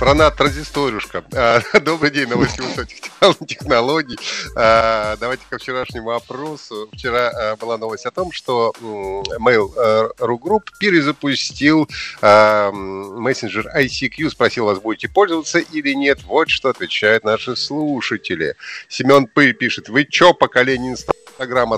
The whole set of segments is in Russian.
Страна транзисторюшка. А, добрый день, новости высоких технологий. А, давайте ко вчерашнему опросу. Вчера а, была новость о том, что Mail.ru Group перезапустил мессенджер ICQ. Спросил вас, будете пользоваться или нет. Вот что отвечают наши слушатели. Семен П. пишет, вы чё, поколение Инстаграма,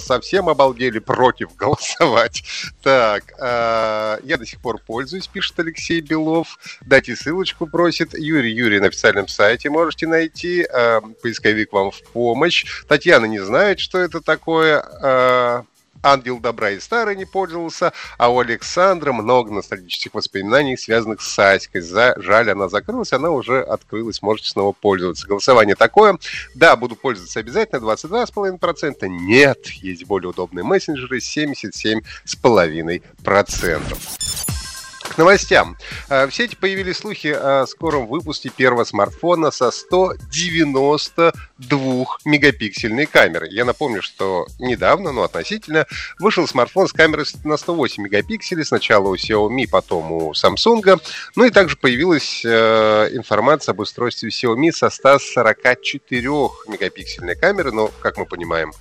совсем обалдели против голосовать? Так, я до сих пор пользуюсь, пишет Алексей Белов. Дайте ссылочку, просит. Юрий Юрий на официальном сайте можете найти. Э, поисковик вам в помощь. Татьяна не знает, что это такое. Э, Ангел добра и старый не пользовался, а у Александра много ностальгических воспоминаний, связанных с Аськой. За... Жаль, она закрылась, она уже открылась, можете снова пользоваться. Голосование такое. Да, буду пользоваться обязательно, 22,5%. Нет, есть более удобные мессенджеры, 77,5%. К новостям. Э, в сети появились слухи о скором выпуске первого смартфона со 192 мегапиксельной камерой. Я напомню, что недавно, ну относительно, вышел смартфон с камерой на 108 мегапикселей. Сначала у Xiaomi, потом у Samsung. Ну и также появилась э, информация об устройстве Xiaomi со 144 мегапиксельной камерой. Но, как мы понимаем,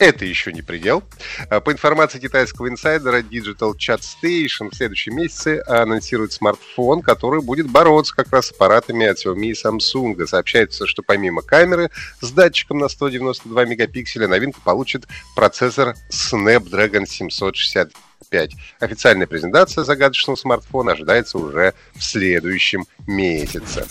это еще не предел. А, по информации китайского инсайдера Digital Chat Station в следующем месяце анонсирует смартфон, который будет бороться как раз с аппаратами от Xiaomi и Samsung. Сообщается, что помимо камеры с датчиком на 192 мегапикселя новинка получит процессор Snapdragon 765. Официальная презентация загадочного смартфона ожидается уже в следующем месяце.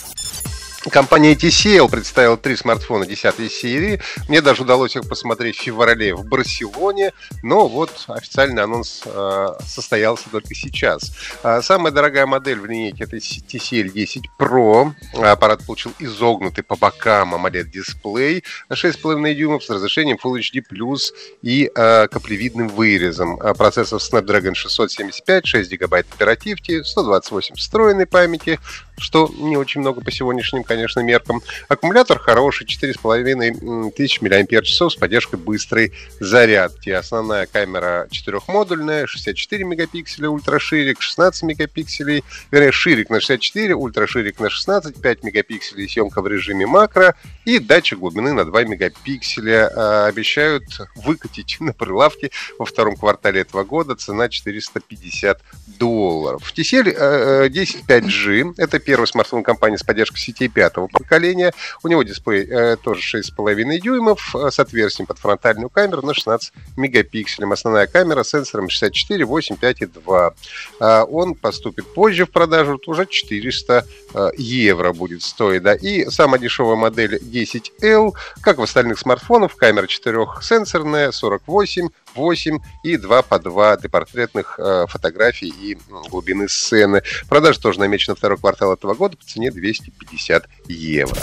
Компания TCL представила три смартфона 10 серии. Мне даже удалось их посмотреть в феврале в Барселоне, но вот официальный анонс э, состоялся только сейчас. Э, самая дорогая модель в линейке это TCL 10 Pro. Аппарат получил изогнутый по бокам AMOLED-дисплей на 6,5 дюймов с разрешением Full HD+, и э, каплевидным вырезом. Процессор Snapdragon 675, 6 гигабайт оперативки, 128 встроенной памяти, что не очень много по сегодняшним, конечно, меркам. Аккумулятор хороший, 4,5 тысяч мАч с поддержкой быстрой зарядки. Основная камера четырехмодульная, 64 мегапикселя, ультраширик, 16 мегапикселей, вернее, ширик на 64, ультраширик на 16, 5 мегапикселей, съемка в режиме макро и датчик глубины на 2 мегапикселя. А, обещают выкатить на прилавке во втором квартале этого года. Цена 450 долларов. TCL 10 5G. Это первый смартфон компании с поддержкой сетей пятого поколения. У него дисплей э, тоже 6,5 дюймов э, с отверстием под фронтальную камеру на 16 мегапикселей. Основная камера с сенсором 64, 8, 5 и 2. Э, он поступит позже в продажу, уже 400 э, евро будет стоить. Да. И самая дешевая модель 10L, как в остальных смартфонах, камера 4-сенсорная, 48, 8 и 2 по 2 для портретных э, фотографий и глубины сцены. Продажа тоже намечена второй квартал этого года по цене 250 евро.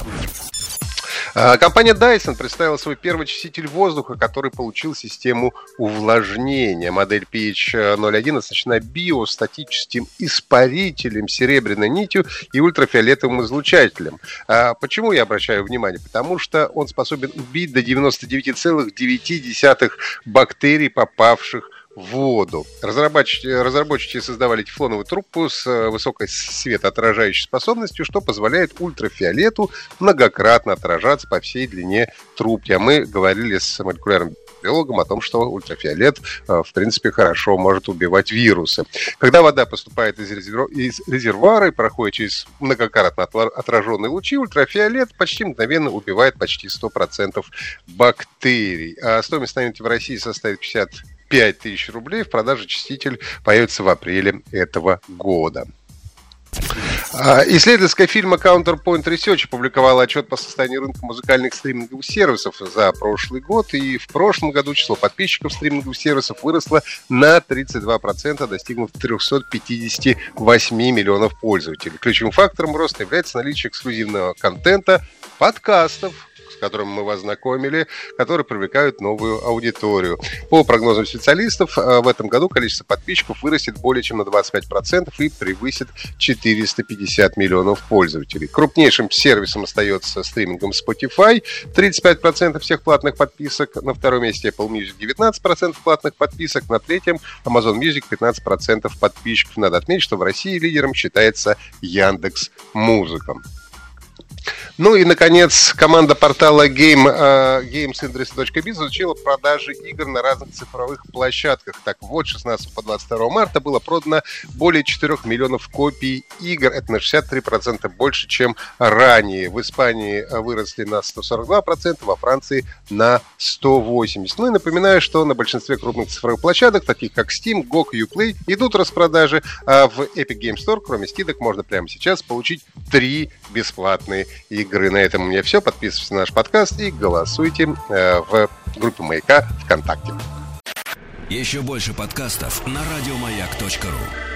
А, компания Dyson представила свой первый очиститель воздуха, который получил систему увлажнения. Модель PH01 оснащена биостатическим испарителем, серебряной нитью и ультрафиолетовым излучателем. А, почему я обращаю внимание? Потому что он способен убить до 99,9 бактерий, попавших воду. Разработчики, разработчики создавали тефлоновую трубку с э, высокой светоотражающей способностью, что позволяет ультрафиолету многократно отражаться по всей длине трубки. А мы говорили с молекулярным биологом о том, что ультрафиолет, э, в принципе, хорошо может убивать вирусы. Когда вода поступает из, резерв... из резервуара и проходит через многократно отраженные лучи, ультрафиолет почти мгновенно убивает почти 100% бактерий. А стоимость новинки в России составит 50 5000 рублей. В продаже очиститель появится в апреле этого года. А, исследовательская фирма Counterpoint Research опубликовала отчет по состоянию рынка музыкальных стриминговых сервисов за прошлый год. И в прошлом году число подписчиков стриминговых сервисов выросло на 32%, достигнув 358 миллионов пользователей. Ключевым фактором роста является наличие эксклюзивного контента, подкастов, с которым мы вас знакомили, которые привлекают новую аудиторию. По прогнозам специалистов, э, в этом году количество подписчиков вырастет более чем на 25% и превысит 450 миллионов пользователей. Крупнейшим сервисом остается стримингом Spotify, 35% всех платных подписок, на втором месте Apple Music 19% платных подписок, на третьем Amazon Music 15% подписчиков. Надо отметить, что в России лидером считается Яндекс Музыка. Ну и, наконец, команда портала Game, uh, GamesIndustry.biz изучила продажи игр на разных цифровых площадках. Так вот, 16 по 22 марта было продано более 4 миллионов копий игр. Это на 63% больше, чем ранее. В Испании выросли на 142%, во Франции на 180%. Ну и напоминаю, что на большинстве крупных цифровых площадок, таких как Steam, GOG, Uplay, идут распродажи, а в Epic Game Store, кроме скидок, можно прямо сейчас получить три бесплатные игры. На этом у меня все. Подписывайтесь на наш подкаст и голосуйте э, в группе Маяка ВКонтакте. Еще больше подкастов на радиомаяк.ру